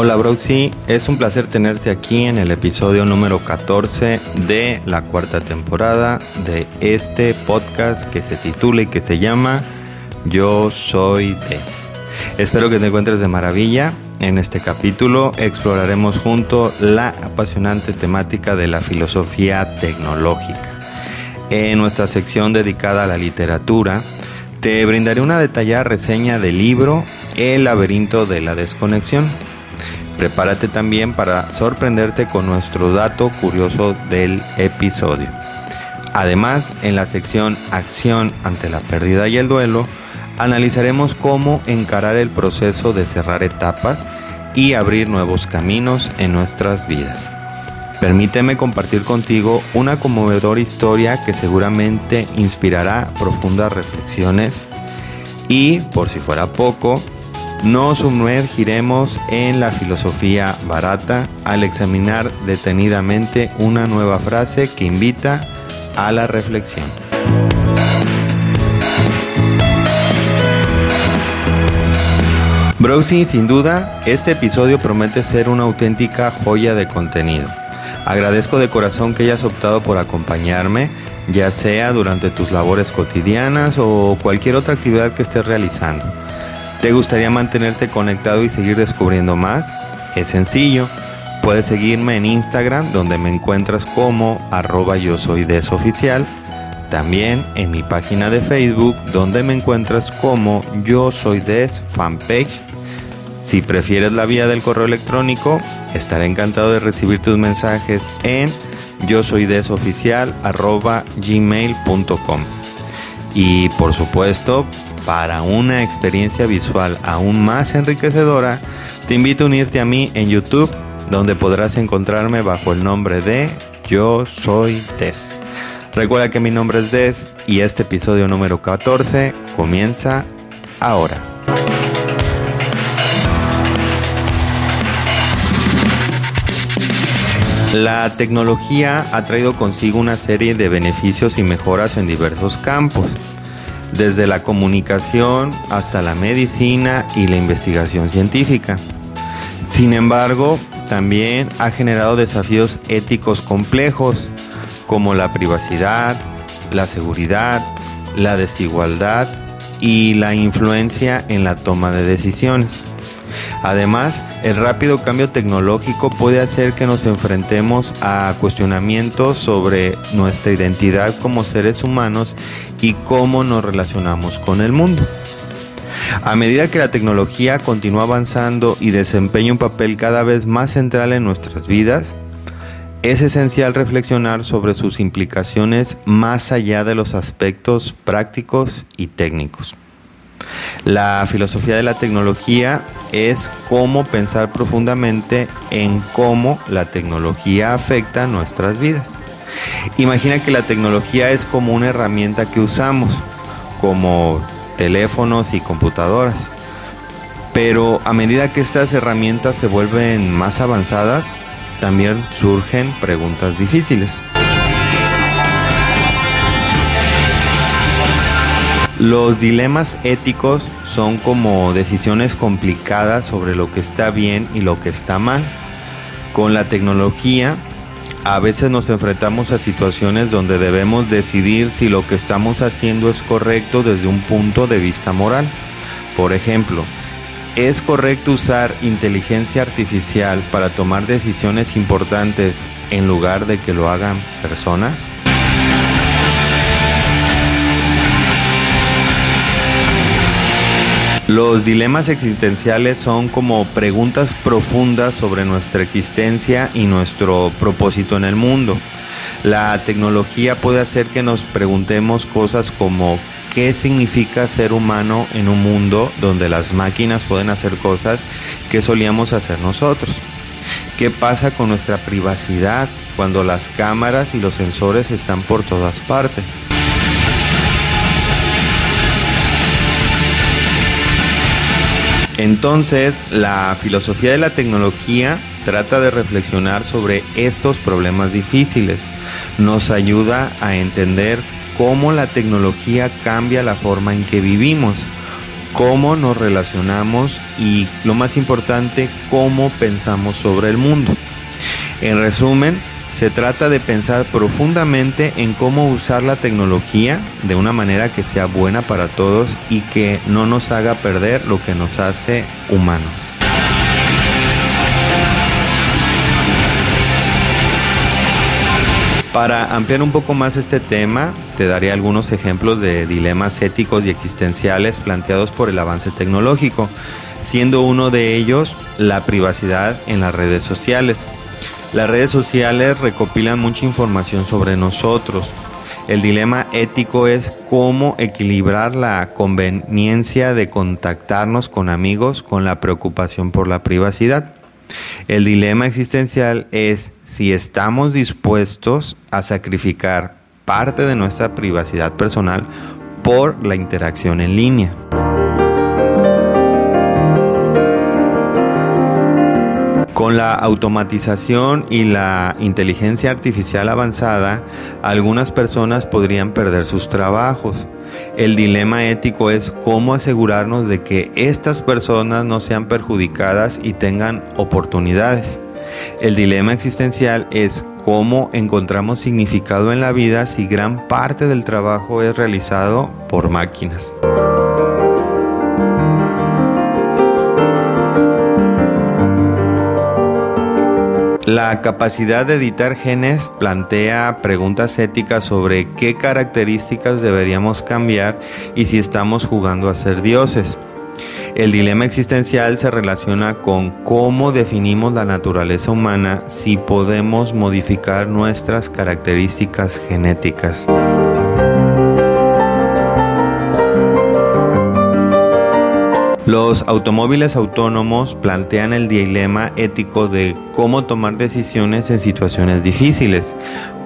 Hola Broxy, es un placer tenerte aquí en el episodio número 14 de la cuarta temporada de este podcast que se titula y que se llama Yo Soy Des. Espero que te encuentres de maravilla. En este capítulo exploraremos junto la apasionante temática de la filosofía tecnológica. En nuestra sección dedicada a la literatura, te brindaré una detallada reseña del libro El laberinto de la desconexión Prepárate también para sorprenderte con nuestro dato curioso del episodio. Además, en la sección Acción ante la pérdida y el duelo, analizaremos cómo encarar el proceso de cerrar etapas y abrir nuevos caminos en nuestras vidas. Permíteme compartir contigo una conmovedora historia que seguramente inspirará profundas reflexiones y, por si fuera poco, nos sumergiremos en la filosofía barata al examinar detenidamente una nueva frase que invita a la reflexión. Browsing, sin duda, este episodio promete ser una auténtica joya de contenido. Agradezco de corazón que hayas optado por acompañarme, ya sea durante tus labores cotidianas o cualquier otra actividad que estés realizando. ¿Te gustaría mantenerte conectado y seguir descubriendo más? Es sencillo. Puedes seguirme en Instagram donde me encuentras como arroba yo soy desoficial. También en mi página de Facebook donde me encuentras como yo soy des fanpage. Si prefieres la vía del correo electrónico, estaré encantado de recibir tus mensajes en yo soy desoficial arroba gmail.com. Y por supuesto, para una experiencia visual aún más enriquecedora, te invito a unirte a mí en YouTube, donde podrás encontrarme bajo el nombre de Yo Soy Des. Recuerda que mi nombre es Des y este episodio número 14 comienza ahora. La tecnología ha traído consigo una serie de beneficios y mejoras en diversos campos desde la comunicación hasta la medicina y la investigación científica. Sin embargo, también ha generado desafíos éticos complejos como la privacidad, la seguridad, la desigualdad y la influencia en la toma de decisiones. Además, el rápido cambio tecnológico puede hacer que nos enfrentemos a cuestionamientos sobre nuestra identidad como seres humanos y cómo nos relacionamos con el mundo. A medida que la tecnología continúa avanzando y desempeña un papel cada vez más central en nuestras vidas, es esencial reflexionar sobre sus implicaciones más allá de los aspectos prácticos y técnicos. La filosofía de la tecnología es cómo pensar profundamente en cómo la tecnología afecta nuestras vidas. Imagina que la tecnología es como una herramienta que usamos, como teléfonos y computadoras. Pero a medida que estas herramientas se vuelven más avanzadas, también surgen preguntas difíciles. Los dilemas éticos son como decisiones complicadas sobre lo que está bien y lo que está mal. Con la tecnología a veces nos enfrentamos a situaciones donde debemos decidir si lo que estamos haciendo es correcto desde un punto de vista moral. Por ejemplo, ¿es correcto usar inteligencia artificial para tomar decisiones importantes en lugar de que lo hagan personas? Los dilemas existenciales son como preguntas profundas sobre nuestra existencia y nuestro propósito en el mundo. La tecnología puede hacer que nos preguntemos cosas como qué significa ser humano en un mundo donde las máquinas pueden hacer cosas que solíamos hacer nosotros. ¿Qué pasa con nuestra privacidad cuando las cámaras y los sensores están por todas partes? Entonces, la filosofía de la tecnología trata de reflexionar sobre estos problemas difíciles. Nos ayuda a entender cómo la tecnología cambia la forma en que vivimos, cómo nos relacionamos y lo más importante, cómo pensamos sobre el mundo. En resumen, se trata de pensar profundamente en cómo usar la tecnología de una manera que sea buena para todos y que no nos haga perder lo que nos hace humanos. Para ampliar un poco más este tema, te daré algunos ejemplos de dilemas éticos y existenciales planteados por el avance tecnológico, siendo uno de ellos la privacidad en las redes sociales. Las redes sociales recopilan mucha información sobre nosotros. El dilema ético es cómo equilibrar la conveniencia de contactarnos con amigos con la preocupación por la privacidad. El dilema existencial es si estamos dispuestos a sacrificar parte de nuestra privacidad personal por la interacción en línea. Con la automatización y la inteligencia artificial avanzada, algunas personas podrían perder sus trabajos. El dilema ético es cómo asegurarnos de que estas personas no sean perjudicadas y tengan oportunidades. El dilema existencial es cómo encontramos significado en la vida si gran parte del trabajo es realizado por máquinas. La capacidad de editar genes plantea preguntas éticas sobre qué características deberíamos cambiar y si estamos jugando a ser dioses. El dilema existencial se relaciona con cómo definimos la naturaleza humana si podemos modificar nuestras características genéticas. Los automóviles autónomos plantean el dilema ético de cómo tomar decisiones en situaciones difíciles,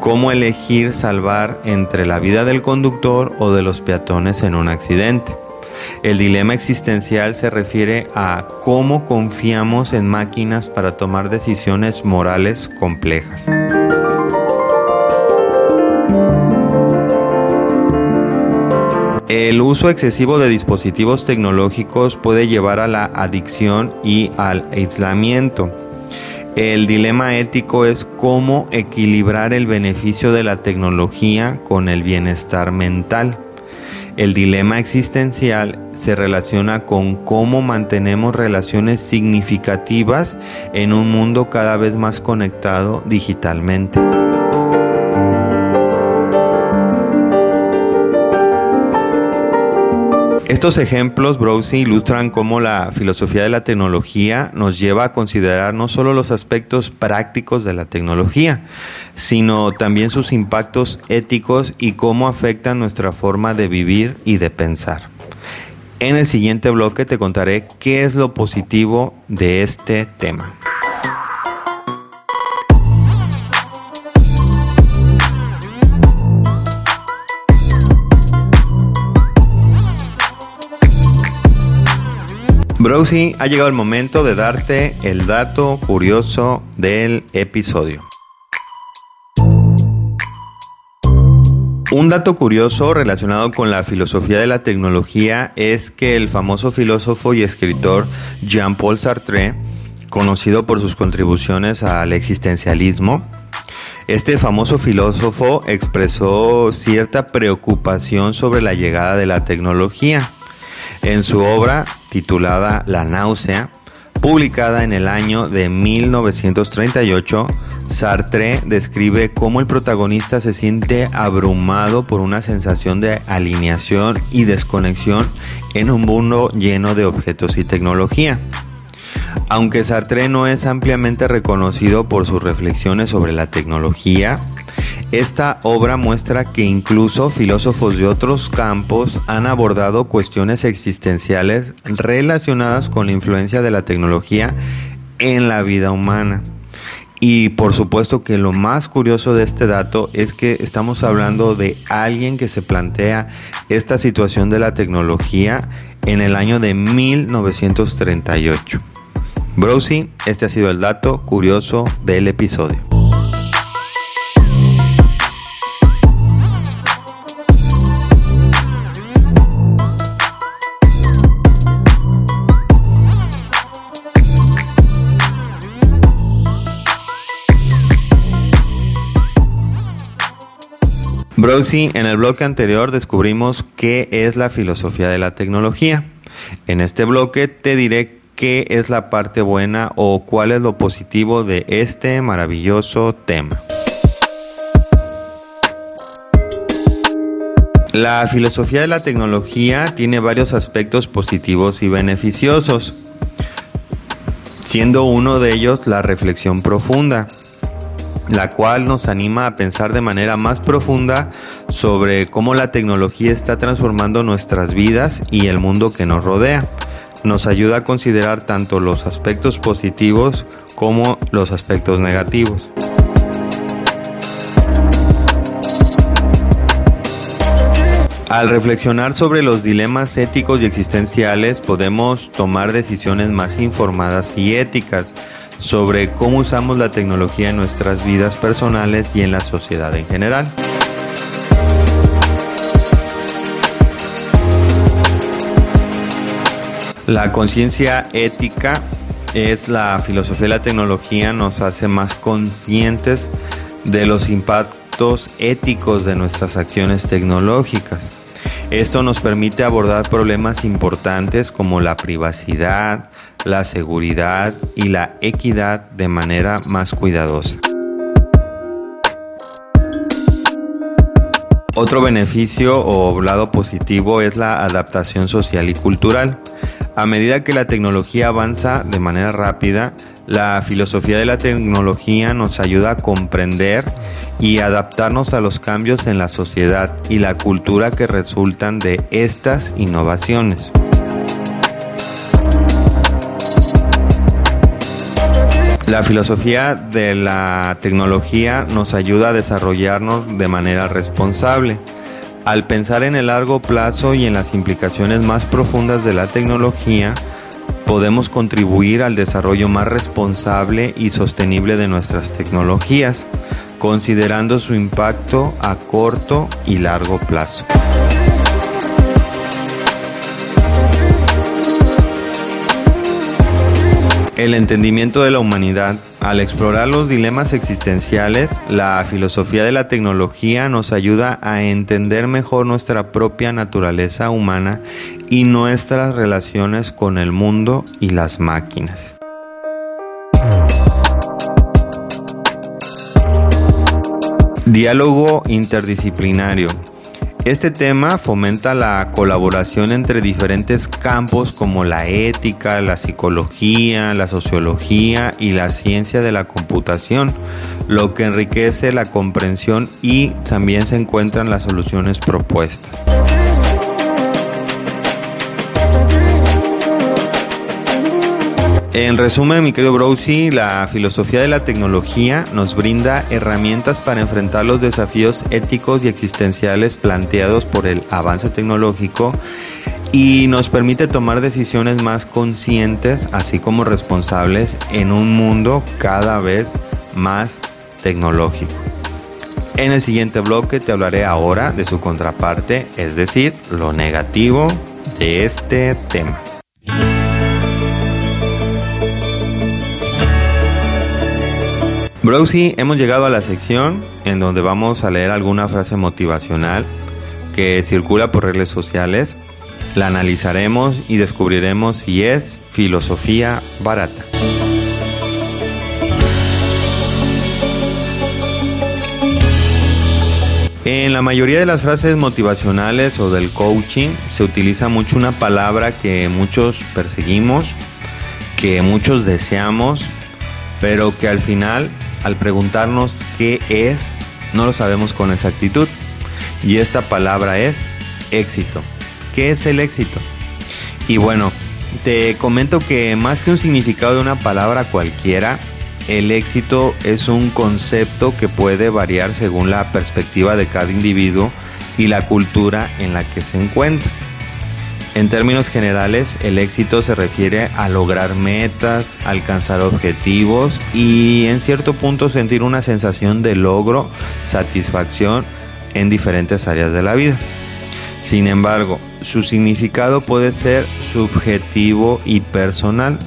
cómo elegir salvar entre la vida del conductor o de los peatones en un accidente. El dilema existencial se refiere a cómo confiamos en máquinas para tomar decisiones morales complejas. El uso excesivo de dispositivos tecnológicos puede llevar a la adicción y al aislamiento. El dilema ético es cómo equilibrar el beneficio de la tecnología con el bienestar mental. El dilema existencial se relaciona con cómo mantenemos relaciones significativas en un mundo cada vez más conectado digitalmente. Estos ejemplos, Browsy, ilustran cómo la filosofía de la tecnología nos lleva a considerar no solo los aspectos prácticos de la tecnología, sino también sus impactos éticos y cómo afectan nuestra forma de vivir y de pensar. En el siguiente bloque te contaré qué es lo positivo de este tema. Browsy, ha llegado el momento de darte el dato curioso del episodio. Un dato curioso relacionado con la filosofía de la tecnología es que el famoso filósofo y escritor Jean-Paul Sartre, conocido por sus contribuciones al existencialismo, este famoso filósofo expresó cierta preocupación sobre la llegada de la tecnología en su obra titulada La náusea, publicada en el año de 1938, Sartre describe cómo el protagonista se siente abrumado por una sensación de alineación y desconexión en un mundo lleno de objetos y tecnología. Aunque Sartre no es ampliamente reconocido por sus reflexiones sobre la tecnología, esta obra muestra que incluso filósofos de otros campos han abordado cuestiones existenciales relacionadas con la influencia de la tecnología en la vida humana. Y por supuesto que lo más curioso de este dato es que estamos hablando de alguien que se plantea esta situación de la tecnología en el año de 1938. Browsy, este ha sido el dato curioso del episodio. Browsy, en el bloque anterior descubrimos qué es la filosofía de la tecnología. En este bloque te diré qué es la parte buena o cuál es lo positivo de este maravilloso tema. La filosofía de la tecnología tiene varios aspectos positivos y beneficiosos, siendo uno de ellos la reflexión profunda, la cual nos anima a pensar de manera más profunda sobre cómo la tecnología está transformando nuestras vidas y el mundo que nos rodea. Nos ayuda a considerar tanto los aspectos positivos como los aspectos negativos. Al reflexionar sobre los dilemas éticos y existenciales podemos tomar decisiones más informadas y éticas sobre cómo usamos la tecnología en nuestras vidas personales y en la sociedad en general. La conciencia ética es la filosofía de la tecnología, nos hace más conscientes de los impactos éticos de nuestras acciones tecnológicas. Esto nos permite abordar problemas importantes como la privacidad, la seguridad y la equidad de manera más cuidadosa. Otro beneficio o lado positivo es la adaptación social y cultural. A medida que la tecnología avanza de manera rápida, la filosofía de la tecnología nos ayuda a comprender y adaptarnos a los cambios en la sociedad y la cultura que resultan de estas innovaciones. La filosofía de la tecnología nos ayuda a desarrollarnos de manera responsable. Al pensar en el largo plazo y en las implicaciones más profundas de la tecnología, podemos contribuir al desarrollo más responsable y sostenible de nuestras tecnologías, considerando su impacto a corto y largo plazo. El entendimiento de la humanidad. Al explorar los dilemas existenciales, la filosofía de la tecnología nos ayuda a entender mejor nuestra propia naturaleza humana y nuestras relaciones con el mundo y las máquinas. Diálogo interdisciplinario. Este tema fomenta la colaboración entre diferentes campos como la ética, la psicología, la sociología y la ciencia de la computación, lo que enriquece la comprensión y también se encuentran las soluciones propuestas. En resumen, mi querido Browsy, la filosofía de la tecnología nos brinda herramientas para enfrentar los desafíos éticos y existenciales planteados por el avance tecnológico y nos permite tomar decisiones más conscientes, así como responsables en un mundo cada vez más tecnológico. En el siguiente bloque te hablaré ahora de su contraparte, es decir, lo negativo de este tema. Browsy, hemos llegado a la sección en donde vamos a leer alguna frase motivacional que circula por redes sociales. La analizaremos y descubriremos si es filosofía barata. En la mayoría de las frases motivacionales o del coaching se utiliza mucho una palabra que muchos perseguimos, que muchos deseamos, pero que al final al preguntarnos qué es, no lo sabemos con exactitud. Y esta palabra es éxito. ¿Qué es el éxito? Y bueno, te comento que más que un significado de una palabra cualquiera, el éxito es un concepto que puede variar según la perspectiva de cada individuo y la cultura en la que se encuentra. En términos generales, el éxito se refiere a lograr metas, alcanzar objetivos y en cierto punto sentir una sensación de logro, satisfacción en diferentes áreas de la vida. Sin embargo, su significado puede ser subjetivo y personal.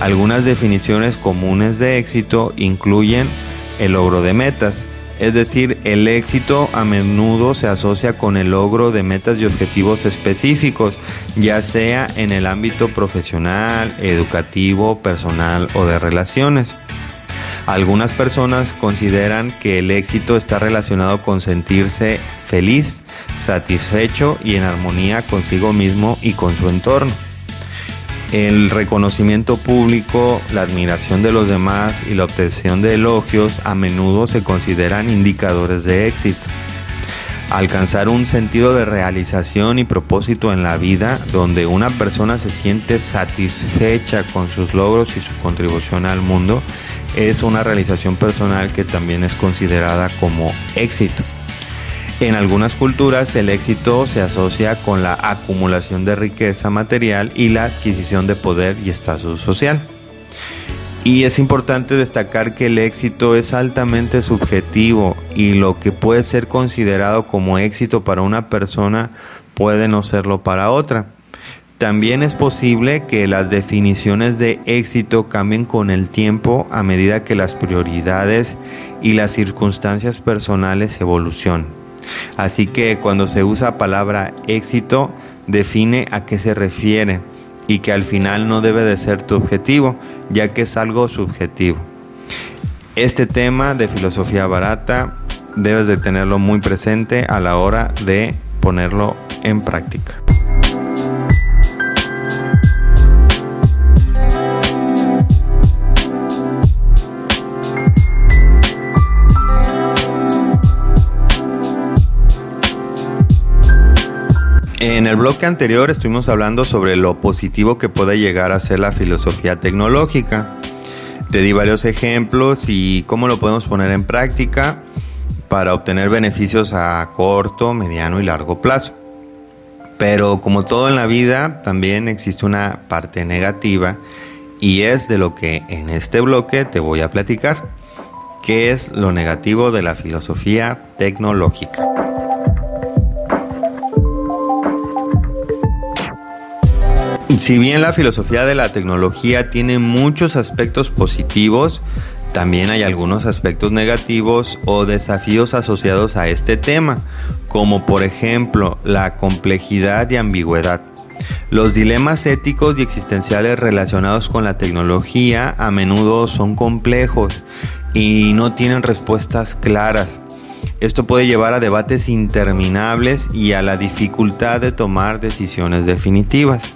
Algunas definiciones comunes de éxito incluyen el logro de metas, Es decir, el éxito a menudo se asocia con el logro de metas y objetivos específicos, ya sea en el ámbito profesional, educativo, personal o de relaciones. Algunas personas consideran que el éxito está relacionado con sentirse feliz, satisfecho y en armonía consigo mismo y con su entorno. El reconocimiento público, la admiración de los demás y la obtención de elogios a menudo se consideran indicadores de éxito. Alcanzar un sentido de realización y propósito en la vida donde una persona se siente satisfecha con sus logros y su contribución al mundo es una realización personal que también es considerada como éxito. En algunas culturas el éxito se asocia con la acumulación de riqueza material y la adquisición de poder y estatus social. Y es importante destacar que el éxito es altamente subjetivo y lo que puede ser considerado como éxito para una persona puede no serlo para otra. También es posible que las definiciones de éxito cambien con el tiempo a medida que las prioridades y las circunstancias personales evolucionen. Así que cuando se usa palabra éxito, define a qué se refiere y que al final no debe de ser tu objetivo, ya que es algo subjetivo. Este tema de filosofía barata debes de tenerlo muy presente a la hora de ponerlo en práctica. En el bloque anterior estuvimos hablando sobre lo positivo que puede llegar a ser la filosofía tecnológica. Te di varios ejemplos y cómo lo podemos poner en práctica para obtener beneficios a corto, mediano y largo plazo. Pero como todo en la vida, también existe una parte negativa y es de lo que en este bloque te voy a platicar. ¿Qué es lo negativo de la filosofía tecnológica? Si bien la filosofía de la tecnología tiene muchos aspectos positivos, también hay algunos aspectos negativos o desafíos asociados a este tema, como por ejemplo la complejidad y ambigüedad. Los dilemas éticos y existenciales relacionados con la tecnología a menudo son complejos y no tienen respuestas claras. Esto puede llevar a debates interminables y a la dificultad de tomar decisiones definitivas.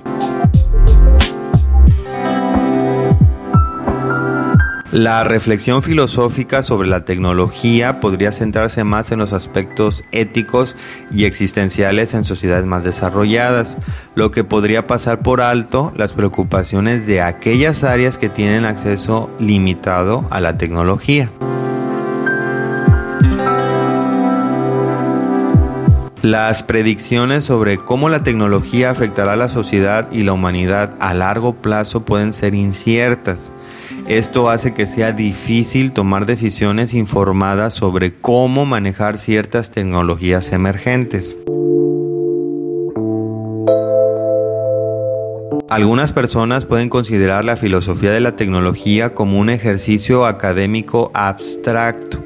La reflexión filosófica sobre la tecnología podría centrarse más en los aspectos éticos y existenciales en sociedades más desarrolladas, lo que podría pasar por alto las preocupaciones de aquellas áreas que tienen acceso limitado a la tecnología. Las predicciones sobre cómo la tecnología afectará a la sociedad y la humanidad a largo plazo pueden ser inciertas. Esto hace que sea difícil tomar decisiones informadas sobre cómo manejar ciertas tecnologías emergentes. Algunas personas pueden considerar la filosofía de la tecnología como un ejercicio académico abstracto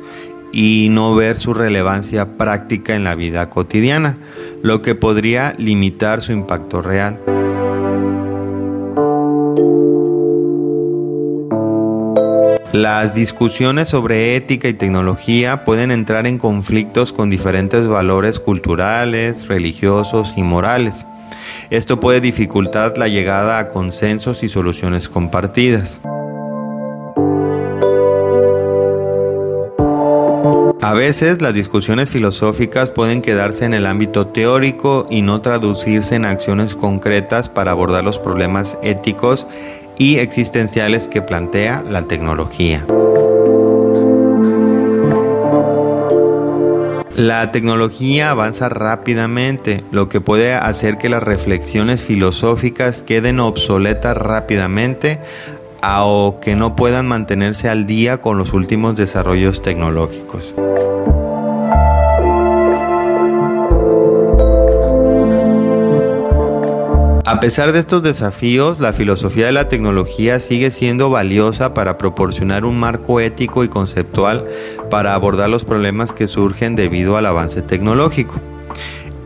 y no ver su relevancia práctica en la vida cotidiana, lo que podría limitar su impacto real. Las discusiones sobre ética y tecnología pueden entrar en conflictos con diferentes valores culturales, religiosos y morales. Esto puede dificultar la llegada a consensos y soluciones compartidas. A veces las discusiones filosóficas pueden quedarse en el ámbito teórico y no traducirse en acciones concretas para abordar los problemas éticos y existenciales que plantea la tecnología. La tecnología avanza rápidamente, lo que puede hacer que las reflexiones filosóficas queden obsoletas rápidamente o que no puedan mantenerse al día con los últimos desarrollos tecnológicos. A pesar de estos desafíos, la filosofía de la tecnología sigue siendo valiosa para proporcionar un marco ético y conceptual para abordar los problemas que surgen debido al avance tecnológico.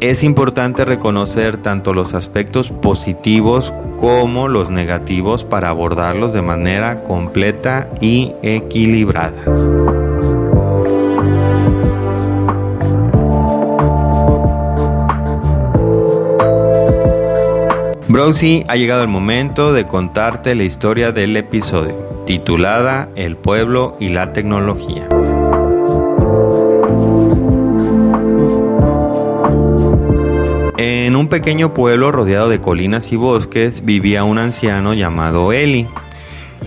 Es importante reconocer tanto los aspectos positivos como los negativos para abordarlos de manera completa y equilibrada. Browsy, ha llegado el momento de contarte la historia del episodio, titulada El pueblo y la tecnología. En un pequeño pueblo rodeado de colinas y bosques vivía un anciano llamado Eli.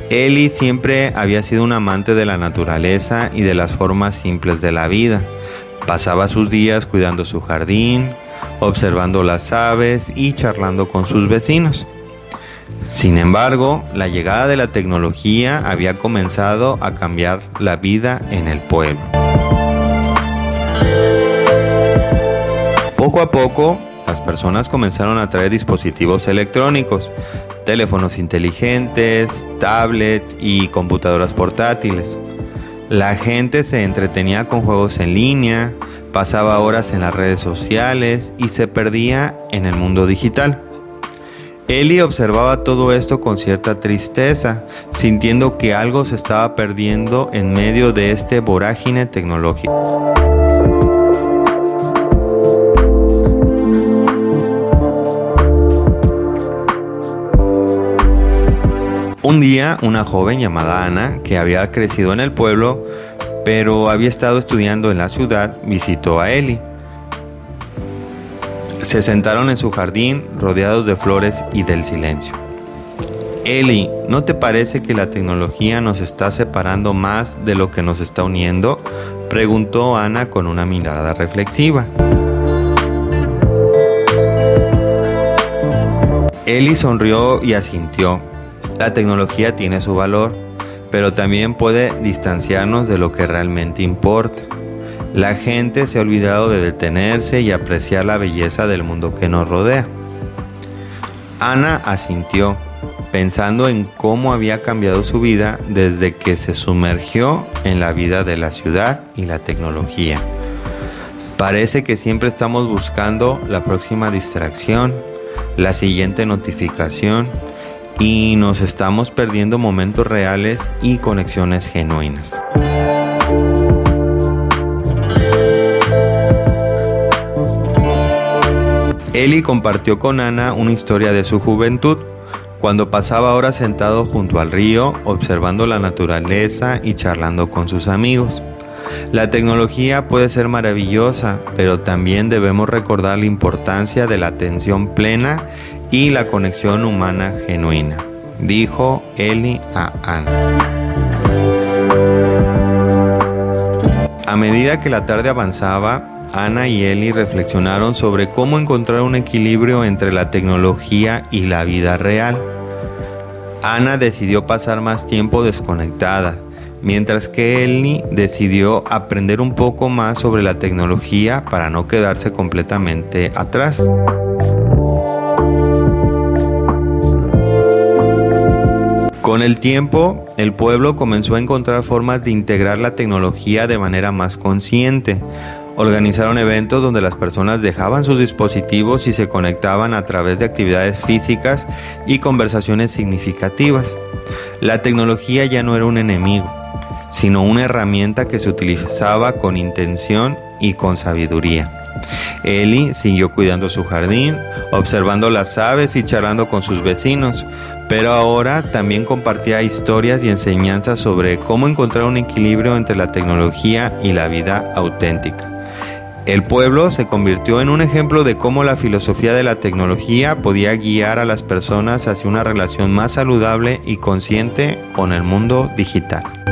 Eli siempre había sido un amante de la naturaleza y de las formas simples de la vida. Pasaba sus días cuidando su jardín, observando las aves y charlando con sus vecinos. Sin embargo, la llegada de la tecnología había comenzado a cambiar la vida en el pueblo. Poco a poco, las personas comenzaron a traer dispositivos electrónicos, teléfonos inteligentes, tablets y computadoras portátiles. La gente se entretenía con juegos en línea, pasaba horas en las redes sociales y se perdía en el mundo digital. Eli observaba todo esto con cierta tristeza, sintiendo que algo se estaba perdiendo en medio de este vorágine tecnológico. Un día, una joven llamada Ana, que había crecido en el pueblo, pero había estado estudiando en la ciudad, visitó a Eli. Se sentaron en su jardín rodeados de flores y del silencio. Eli, ¿no te parece que la tecnología nos está separando más de lo que nos está uniendo? Preguntó Ana con una mirada reflexiva. Eli sonrió y asintió. La tecnología tiene su valor, pero también puede distanciarnos de lo que realmente importa. La gente se ha olvidado de detenerse y apreciar la belleza del mundo que nos rodea. Ana asintió, pensando en cómo había cambiado su vida desde que se sumergió en la vida de la ciudad y la tecnología. Parece que siempre estamos buscando la próxima distracción, la siguiente notificación, y nos estamos perdiendo momentos reales y conexiones genuinas. Eli compartió con Ana una historia de su juventud, cuando pasaba horas sentado junto al río, observando la naturaleza y charlando con sus amigos. La tecnología puede ser maravillosa, pero también debemos recordar la importancia de la atención plena y la conexión humana genuina, dijo Eli a Ana. A medida que la tarde avanzaba, Ana y Eli reflexionaron sobre cómo encontrar un equilibrio entre la tecnología y la vida real. Ana decidió pasar más tiempo desconectada, mientras que Eli decidió aprender un poco más sobre la tecnología para no quedarse completamente atrás. Con el tiempo, el pueblo comenzó a encontrar formas de integrar la tecnología de manera más consciente. Organizaron eventos donde las personas dejaban sus dispositivos y se conectaban a través de actividades físicas y conversaciones significativas. La tecnología ya no era un enemigo, sino una herramienta que se utilizaba con intención y con sabiduría. Eli siguió cuidando su jardín, observando las aves y charlando con sus vecinos, pero ahora también compartía historias y enseñanzas sobre cómo encontrar un equilibrio entre la tecnología y la vida auténtica. El pueblo se convirtió en un ejemplo de cómo la filosofía de la tecnología podía guiar a las personas hacia una relación más saludable y consciente con el mundo digital.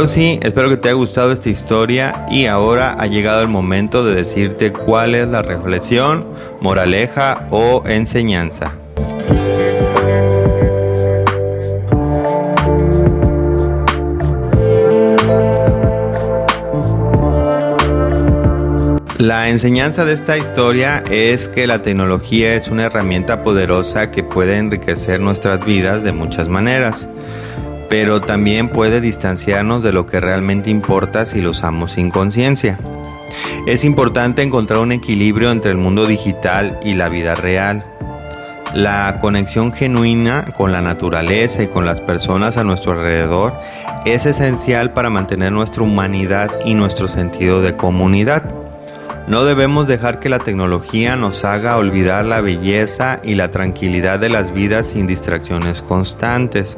Pero sí, espero que te haya gustado esta historia y ahora ha llegado el momento de decirte cuál es la reflexión, moraleja o enseñanza. La enseñanza de esta historia es que la tecnología es una herramienta poderosa que puede enriquecer nuestras vidas de muchas maneras pero también puede distanciarnos de lo que realmente importa si lo usamos sin conciencia. Es importante encontrar un equilibrio entre el mundo digital y la vida real. La conexión genuina con la naturaleza y con las personas a nuestro alrededor es esencial para mantener nuestra humanidad y nuestro sentido de comunidad. No debemos dejar que la tecnología nos haga olvidar la belleza y la tranquilidad de las vidas sin distracciones constantes.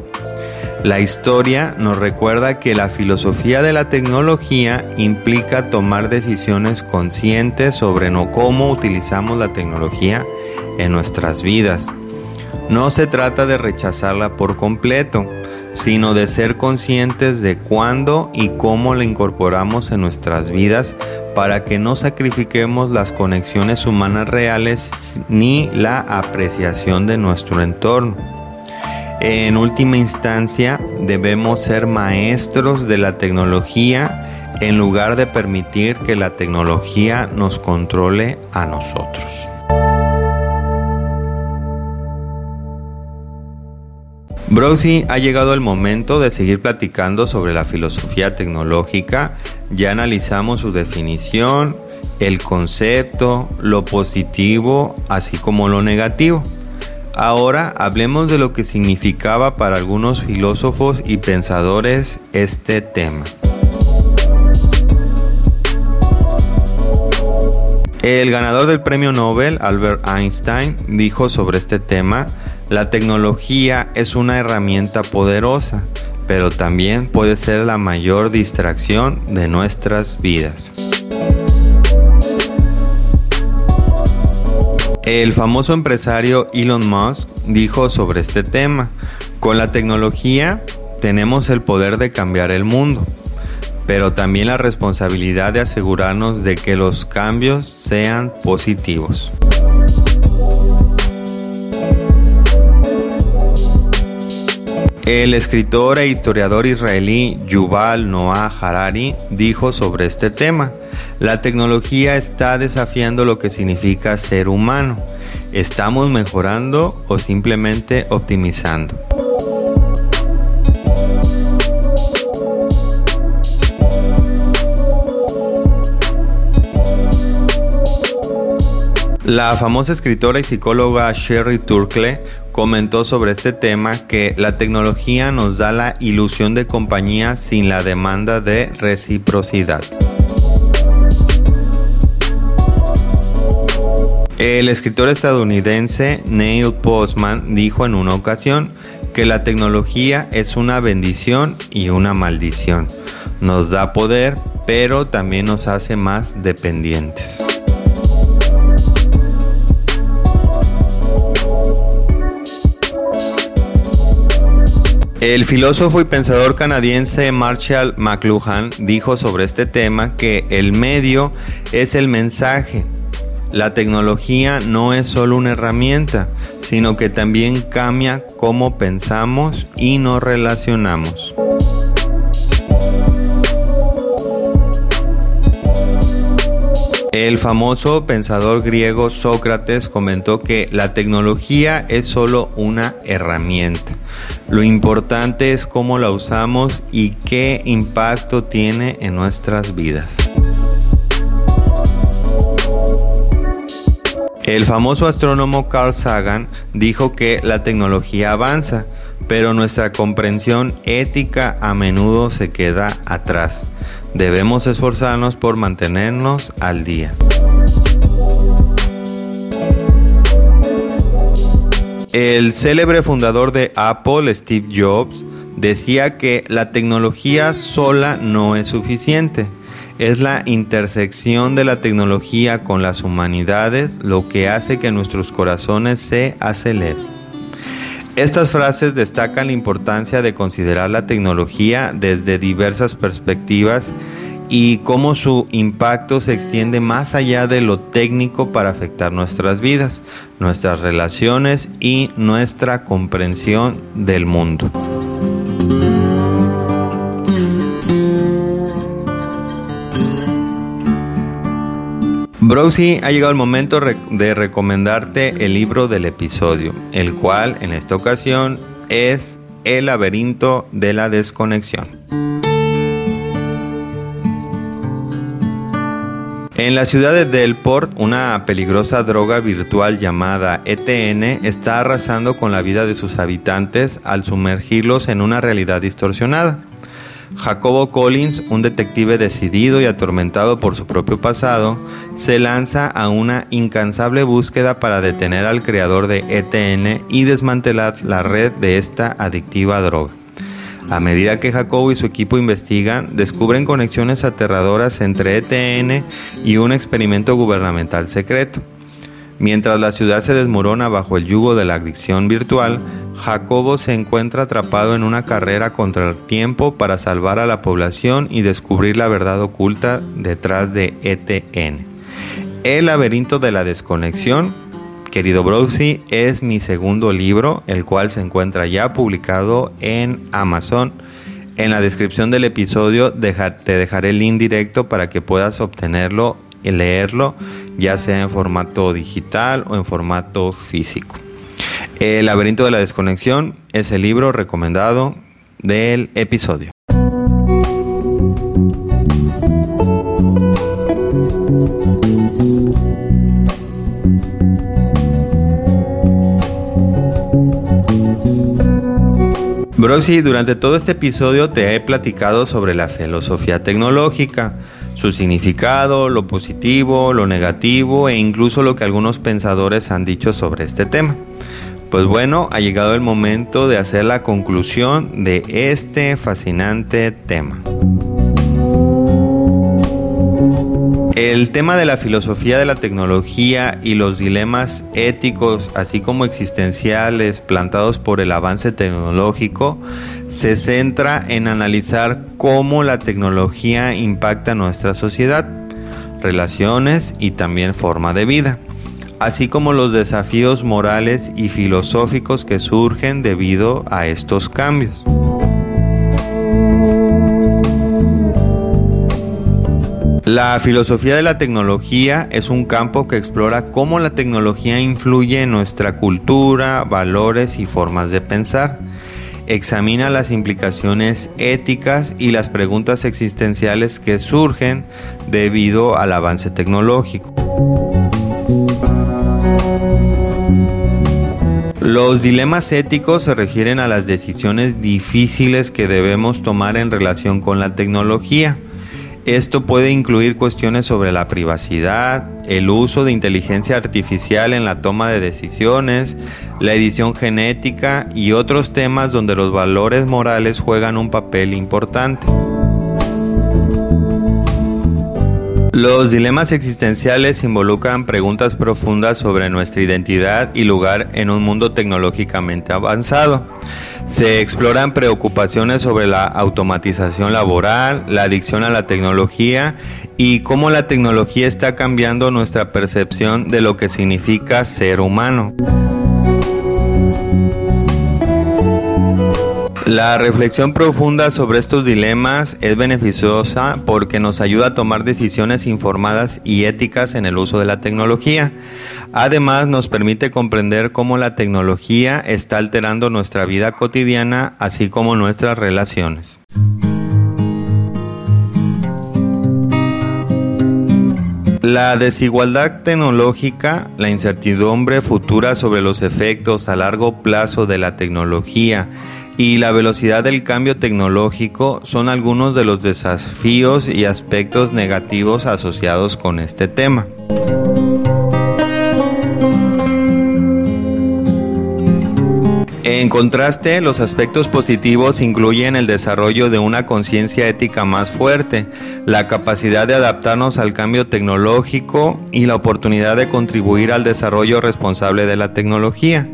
La historia nos recuerda que la filosofía de la tecnología implica tomar decisiones conscientes sobre no cómo utilizamos la tecnología en nuestras vidas. No se trata de rechazarla por completo, sino de ser conscientes de cuándo y cómo la incorporamos en nuestras vidas para que no sacrifiquemos las conexiones humanas reales ni la apreciación de nuestro entorno. En última instancia, debemos ser maestros de la tecnología en lugar de permitir que la tecnología nos controle a nosotros. Browsy, ha llegado el momento de seguir platicando sobre la filosofía tecnológica. Ya analizamos su definición, el concepto, lo positivo, así como lo negativo. Ahora hablemos de lo que significaba para algunos filósofos y pensadores este tema. El ganador del premio Nobel, Albert Einstein, dijo sobre este tema, la tecnología es una herramienta poderosa, pero también puede ser la mayor distracción de nuestras vidas. El famoso empresario Elon Musk dijo sobre este tema, con la tecnología tenemos el poder de cambiar el mundo, pero también la responsabilidad de asegurarnos de que los cambios sean positivos. El escritor e historiador israelí Yuval Noah Harari dijo sobre este tema, la tecnología está desafiando lo que significa ser humano. ¿Estamos mejorando o simplemente optimizando? La famosa escritora y psicóloga Sherry Turkle comentó sobre este tema que la tecnología nos da la ilusión de compañía sin la demanda de reciprocidad. El escritor estadounidense Neil Postman dijo en una ocasión que la tecnología es una bendición y una maldición. Nos da poder, pero también nos hace más dependientes. El filósofo y pensador canadiense Marshall McLuhan dijo sobre este tema que el medio es el mensaje. La tecnología no es solo una herramienta, sino que también cambia cómo pensamos y nos relacionamos. El famoso pensador griego Sócrates comentó que la tecnología es solo una herramienta. Lo importante es cómo la usamos y qué impacto tiene en nuestras vidas. El famoso astrónomo Carl Sagan dijo que la tecnología avanza, pero nuestra comprensión ética a menudo se queda atrás. Debemos esforzarnos por mantenernos al día. El célebre fundador de Apple, Steve Jobs, decía que la tecnología sola no es suficiente. Es la intersección de la tecnología con las humanidades lo que hace que nuestros corazones se aceleren. Estas frases destacan la importancia de considerar la tecnología desde diversas perspectivas y cómo su impacto se extiende más allá de lo técnico para afectar nuestras vidas, nuestras relaciones y nuestra comprensión del mundo. Browsy, ha llegado el momento de recomendarte el libro del episodio, el cual en esta ocasión es El laberinto de la desconexión. En la ciudad de Delport, una peligrosa droga virtual llamada ETN está arrasando con la vida de sus habitantes al sumergirlos en una realidad distorsionada. Jacobo Collins, un detective decidido y atormentado por su propio pasado, se lanza a una incansable búsqueda para detener al creador de ETN y desmantelar la red de esta adictiva droga. A medida que Jacobo y su equipo investigan, descubren conexiones aterradoras entre ETN y un experimento gubernamental secreto. Mientras la ciudad se desmorona bajo el yugo de la adicción virtual, Jacobo se encuentra atrapado en una carrera contra el tiempo para salvar a la población y descubrir la verdad oculta detrás de ETN. El laberinto de la desconexión, querido Browsy, es mi segundo libro, el cual se encuentra ya publicado en Amazon. En la descripción del episodio te dejaré el link directo para que puedas obtenerlo y leerlo, ya sea en formato digital o en formato físico. El laberinto de la desconexión es el libro recomendado del episodio. Broxy, durante todo este episodio te he platicado sobre la filosofía tecnológica, su significado, lo positivo, lo negativo e incluso lo que algunos pensadores han dicho sobre este tema. Pues bueno, ha llegado el momento de hacer la conclusión de este fascinante tema. El tema de la filosofía de la tecnología y los dilemas éticos, así como existenciales plantados por el avance tecnológico, se centra en analizar cómo la tecnología impacta nuestra sociedad, relaciones y también forma de vida así como los desafíos morales y filosóficos que surgen debido a estos cambios. La filosofía de la tecnología es un campo que explora cómo la tecnología influye en nuestra cultura, valores y formas de pensar. Examina las implicaciones éticas y las preguntas existenciales que surgen debido al avance tecnológico. Los dilemas éticos se refieren a las decisiones difíciles que debemos tomar en relación con la tecnología. Esto puede incluir cuestiones sobre la privacidad, el uso de inteligencia artificial en la toma de decisiones, la edición genética y otros temas donde los valores morales juegan un papel importante. Los dilemas existenciales involucran preguntas profundas sobre nuestra identidad y lugar en un mundo tecnológicamente avanzado. Se exploran preocupaciones sobre la automatización laboral, la adicción a la tecnología y cómo la tecnología está cambiando nuestra percepción de lo que significa ser humano. La reflexión profunda sobre estos dilemas es beneficiosa porque nos ayuda a tomar decisiones informadas y éticas en el uso de la tecnología. Además, nos permite comprender cómo la tecnología está alterando nuestra vida cotidiana, así como nuestras relaciones. La desigualdad tecnológica, la incertidumbre futura sobre los efectos a largo plazo de la tecnología, y la velocidad del cambio tecnológico son algunos de los desafíos y aspectos negativos asociados con este tema. En contraste, los aspectos positivos incluyen el desarrollo de una conciencia ética más fuerte, la capacidad de adaptarnos al cambio tecnológico y la oportunidad de contribuir al desarrollo responsable de la tecnología.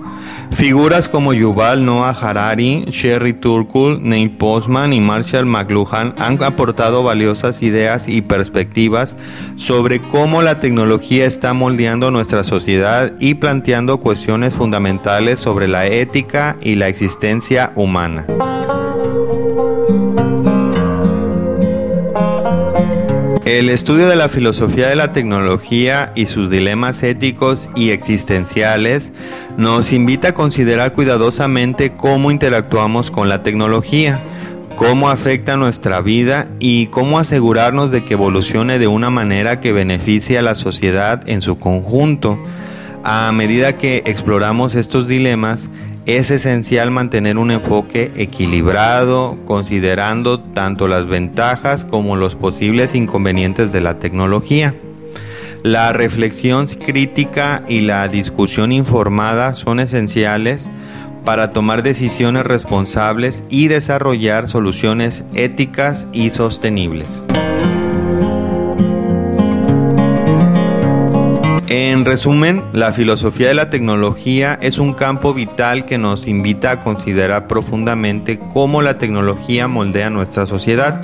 Figuras como Yuval Noah Harari, Sherry Turkle, Nate Postman y Marshall McLuhan han aportado valiosas ideas y perspectivas sobre cómo la tecnología está moldeando nuestra sociedad y planteando cuestiones fundamentales sobre la ética y la existencia humana. El estudio de la filosofía de la tecnología y sus dilemas éticos y existenciales nos invita a considerar cuidadosamente cómo interactuamos con la tecnología, cómo afecta nuestra vida y cómo asegurarnos de que evolucione de una manera que beneficie a la sociedad en su conjunto. A medida que exploramos estos dilemas, es esencial mantener un enfoque equilibrado, considerando tanto las ventajas como los posibles inconvenientes de la tecnología. La reflexión crítica y la discusión informada son esenciales para tomar decisiones responsables y desarrollar soluciones éticas y sostenibles. En resumen, la filosofía de la tecnología es un campo vital que nos invita a considerar profundamente cómo la tecnología moldea nuestra sociedad,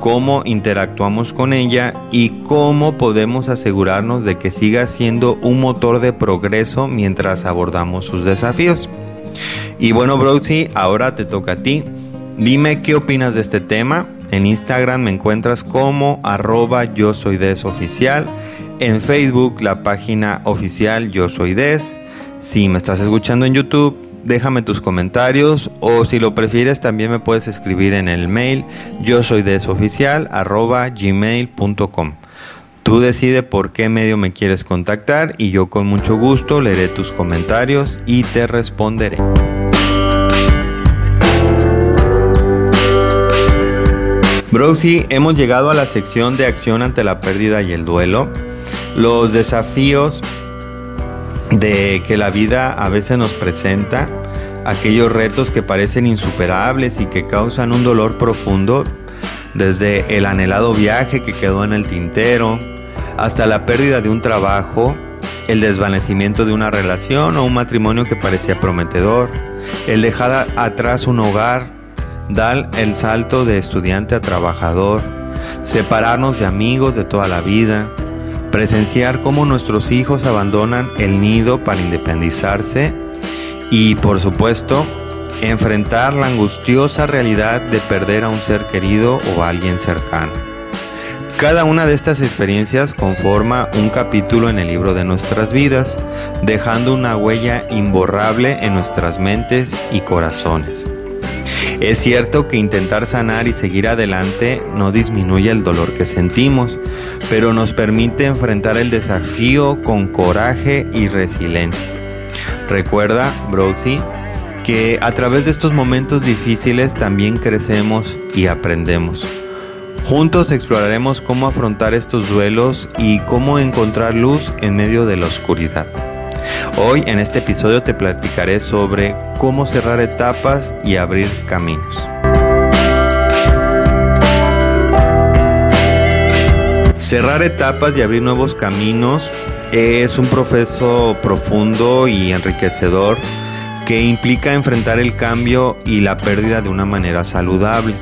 cómo interactuamos con ella y cómo podemos asegurarnos de que siga siendo un motor de progreso mientras abordamos sus desafíos. Y bueno, Browsy, ahora te toca a ti. Dime qué opinas de este tema. En Instagram me encuentras como arroba yo soy desoficial en Facebook la página oficial Yo Soy Des. Si me estás escuchando en YouTube, déjame tus comentarios o si lo prefieres también me puedes escribir en el mail yo soy gmail.com. Tú decide por qué medio me quieres contactar y yo con mucho gusto leeré tus comentarios y te responderé. Brosy, hemos llegado a la sección de acción ante la pérdida y el duelo los desafíos de que la vida a veces nos presenta, aquellos retos que parecen insuperables y que causan un dolor profundo, desde el anhelado viaje que quedó en el tintero, hasta la pérdida de un trabajo, el desvanecimiento de una relación o un matrimonio que parecía prometedor, el dejar atrás un hogar, dar el salto de estudiante a trabajador, separarnos de amigos de toda la vida, presenciar cómo nuestros hijos abandonan el nido para independizarse y, por supuesto, enfrentar la angustiosa realidad de perder a un ser querido o a alguien cercano. Cada una de estas experiencias conforma un capítulo en el libro de nuestras vidas, dejando una huella imborrable en nuestras mentes y corazones. Es cierto que intentar sanar y seguir adelante no disminuye el dolor que sentimos, pero nos permite enfrentar el desafío con coraje y resiliencia. Recuerda, Brosy, que a través de estos momentos difíciles también crecemos y aprendemos. Juntos exploraremos cómo afrontar estos duelos y cómo encontrar luz en medio de la oscuridad. Hoy en este episodio te platicaré sobre cómo cerrar etapas y abrir caminos. Cerrar etapas y abrir nuevos caminos es un proceso profundo y enriquecedor que implica enfrentar el cambio y la pérdida de una manera saludable.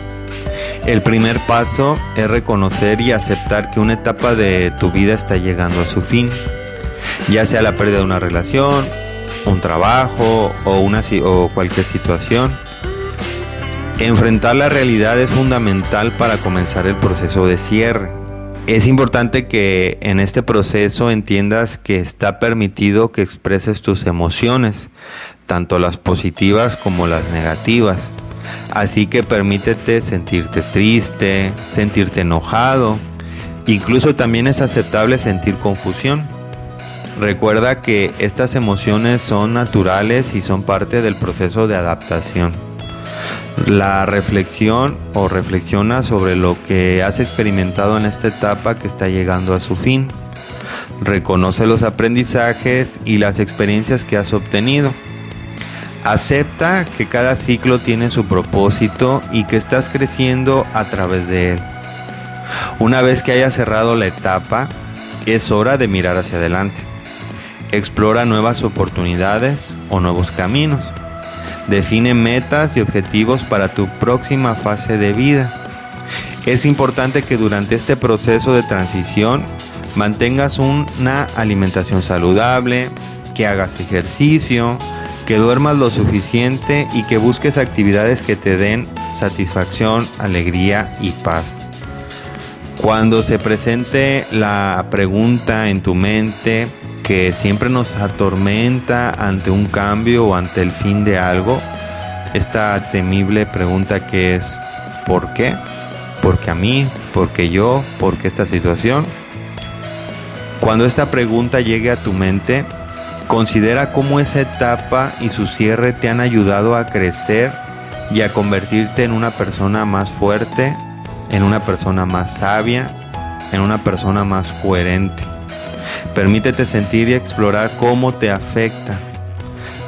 El primer paso es reconocer y aceptar que una etapa de tu vida está llegando a su fin ya sea la pérdida de una relación, un trabajo o, una, o cualquier situación. Enfrentar la realidad es fundamental para comenzar el proceso de cierre. Es importante que en este proceso entiendas que está permitido que expreses tus emociones, tanto las positivas como las negativas. Así que permítete sentirte triste, sentirte enojado. Incluso también es aceptable sentir confusión. Recuerda que estas emociones son naturales y son parte del proceso de adaptación. La reflexión o reflexiona sobre lo que has experimentado en esta etapa que está llegando a su fin. Reconoce los aprendizajes y las experiencias que has obtenido. Acepta que cada ciclo tiene su propósito y que estás creciendo a través de él. Una vez que hayas cerrado la etapa, es hora de mirar hacia adelante. Explora nuevas oportunidades o nuevos caminos. Define metas y objetivos para tu próxima fase de vida. Es importante que durante este proceso de transición mantengas una alimentación saludable, que hagas ejercicio, que duermas lo suficiente y que busques actividades que te den satisfacción, alegría y paz. Cuando se presente la pregunta en tu mente que siempre nos atormenta ante un cambio o ante el fin de algo, esta temible pregunta que es ¿por qué? ¿Por qué a mí? ¿Por qué yo? ¿Por qué esta situación? Cuando esta pregunta llegue a tu mente, considera cómo esa etapa y su cierre te han ayudado a crecer y a convertirte en una persona más fuerte, en una persona más sabia, en una persona más coherente. Permítete sentir y explorar cómo te afecta.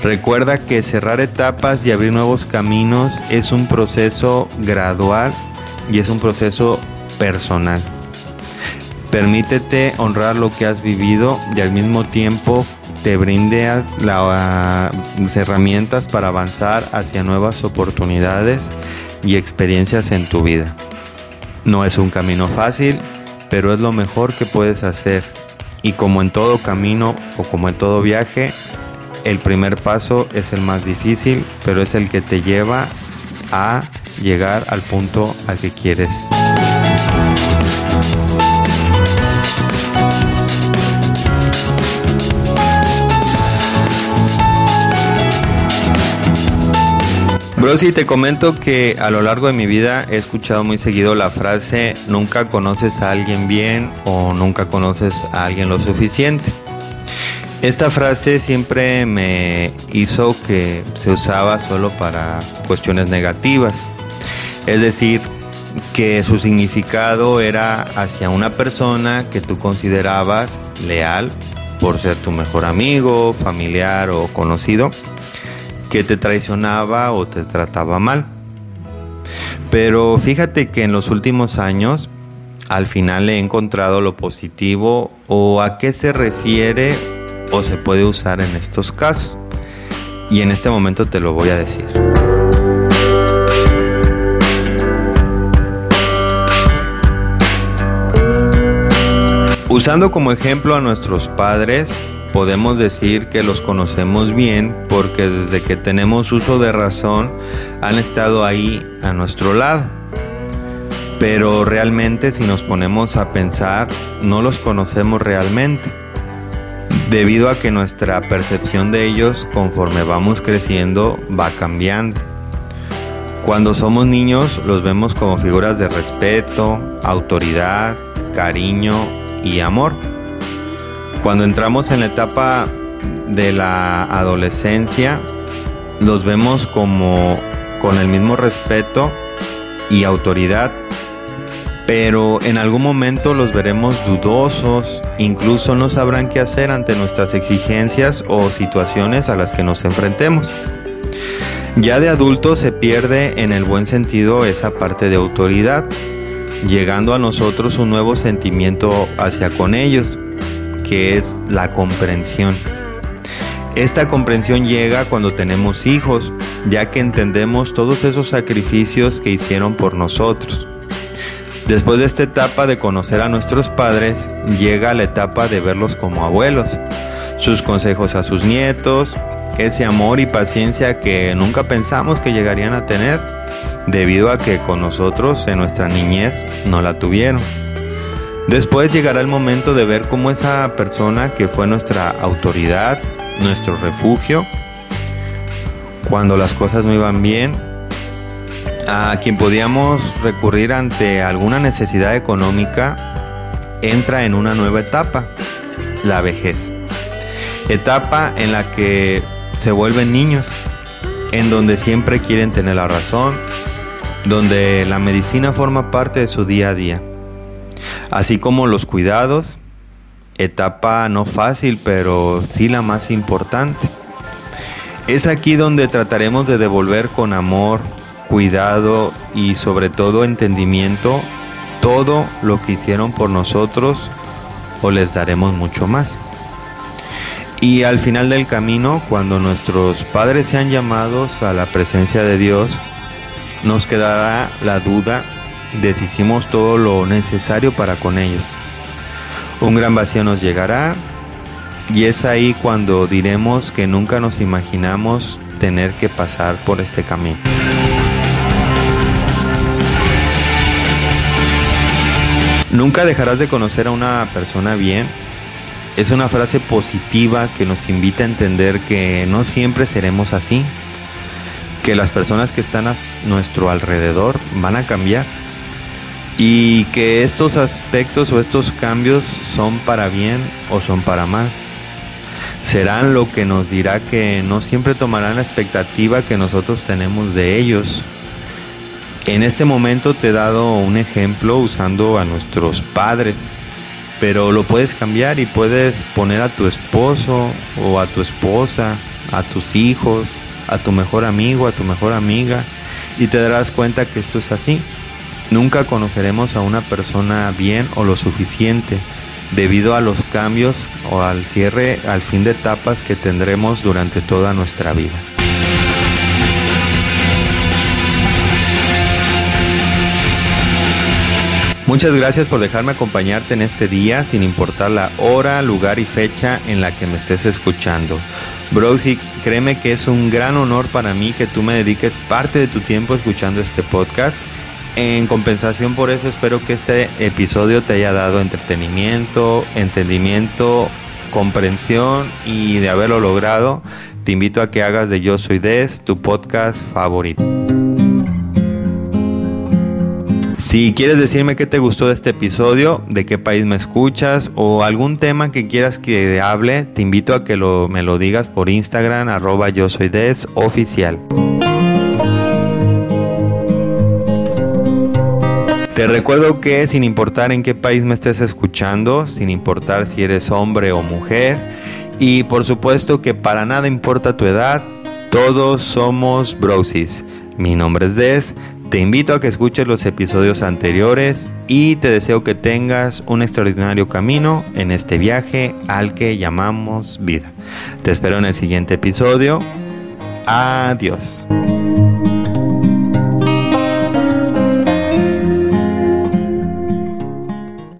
Recuerda que cerrar etapas y abrir nuevos caminos es un proceso gradual y es un proceso personal. Permítete honrar lo que has vivido y al mismo tiempo te brinde las herramientas para avanzar hacia nuevas oportunidades y experiencias en tu vida. No es un camino fácil, pero es lo mejor que puedes hacer. Y como en todo camino o como en todo viaje, el primer paso es el más difícil, pero es el que te lleva a llegar al punto al que quieres. Bro, si te comento que a lo largo de mi vida he escuchado muy seguido la frase nunca conoces a alguien bien o nunca conoces a alguien lo suficiente. Esta frase siempre me hizo que se usaba solo para cuestiones negativas. Es decir, que su significado era hacia una persona que tú considerabas leal por ser tu mejor amigo, familiar o conocido que te traicionaba o te trataba mal. Pero fíjate que en los últimos años al final he encontrado lo positivo o a qué se refiere o se puede usar en estos casos. Y en este momento te lo voy a decir. Usando como ejemplo a nuestros padres, podemos decir que los conocemos bien porque desde que tenemos uso de razón han estado ahí a nuestro lado. Pero realmente si nos ponemos a pensar, no los conocemos realmente, debido a que nuestra percepción de ellos conforme vamos creciendo va cambiando. Cuando somos niños los vemos como figuras de respeto, autoridad, cariño y amor cuando entramos en la etapa de la adolescencia, los vemos como con el mismo respeto y autoridad, pero en algún momento los veremos dudosos, incluso no sabrán qué hacer ante nuestras exigencias o situaciones a las que nos enfrentemos. Ya de adultos se pierde en el buen sentido esa parte de autoridad, llegando a nosotros un nuevo sentimiento hacia con ellos que es la comprensión. Esta comprensión llega cuando tenemos hijos, ya que entendemos todos esos sacrificios que hicieron por nosotros. Después de esta etapa de conocer a nuestros padres, llega la etapa de verlos como abuelos, sus consejos a sus nietos, ese amor y paciencia que nunca pensamos que llegarían a tener, debido a que con nosotros en nuestra niñez no la tuvieron. Después llegará el momento de ver cómo esa persona que fue nuestra autoridad, nuestro refugio, cuando las cosas no iban bien, a quien podíamos recurrir ante alguna necesidad económica, entra en una nueva etapa, la vejez. Etapa en la que se vuelven niños, en donde siempre quieren tener la razón, donde la medicina forma parte de su día a día así como los cuidados, etapa no fácil, pero sí la más importante. Es aquí donde trataremos de devolver con amor, cuidado y sobre todo entendimiento todo lo que hicieron por nosotros o les daremos mucho más. Y al final del camino, cuando nuestros padres sean llamados a la presencia de Dios, nos quedará la duda deshicimos todo lo necesario para con ellos. Un gran vacío nos llegará y es ahí cuando diremos que nunca nos imaginamos tener que pasar por este camino. Nunca dejarás de conocer a una persona bien. Es una frase positiva que nos invita a entender que no siempre seremos así, que las personas que están a nuestro alrededor van a cambiar y que estos aspectos o estos cambios son para bien o son para mal. Serán lo que nos dirá que no siempre tomarán la expectativa que nosotros tenemos de ellos. En este momento te he dado un ejemplo usando a nuestros padres, pero lo puedes cambiar y puedes poner a tu esposo o a tu esposa, a tus hijos, a tu mejor amigo, a tu mejor amiga, y te darás cuenta que esto es así. Nunca conoceremos a una persona bien o lo suficiente debido a los cambios o al cierre, al fin de etapas que tendremos durante toda nuestra vida. Muchas gracias por dejarme acompañarte en este día sin importar la hora, lugar y fecha en la que me estés escuchando. Brosy, créeme que es un gran honor para mí que tú me dediques parte de tu tiempo escuchando este podcast en compensación por eso espero que este episodio te haya dado entretenimiento, entendimiento, comprensión y de haberlo logrado, te invito a que hagas de Yo Soy Des tu podcast favorito. Si quieres decirme qué te gustó de este episodio, de qué país me escuchas o algún tema que quieras que hable, te invito a que me lo digas por Instagram, arroba yo soy des oficial. Te recuerdo que sin importar en qué país me estés escuchando, sin importar si eres hombre o mujer, y por supuesto que para nada importa tu edad, todos somos brosis. Mi nombre es Des, te invito a que escuches los episodios anteriores y te deseo que tengas un extraordinario camino en este viaje al que llamamos vida. Te espero en el siguiente episodio. Adiós.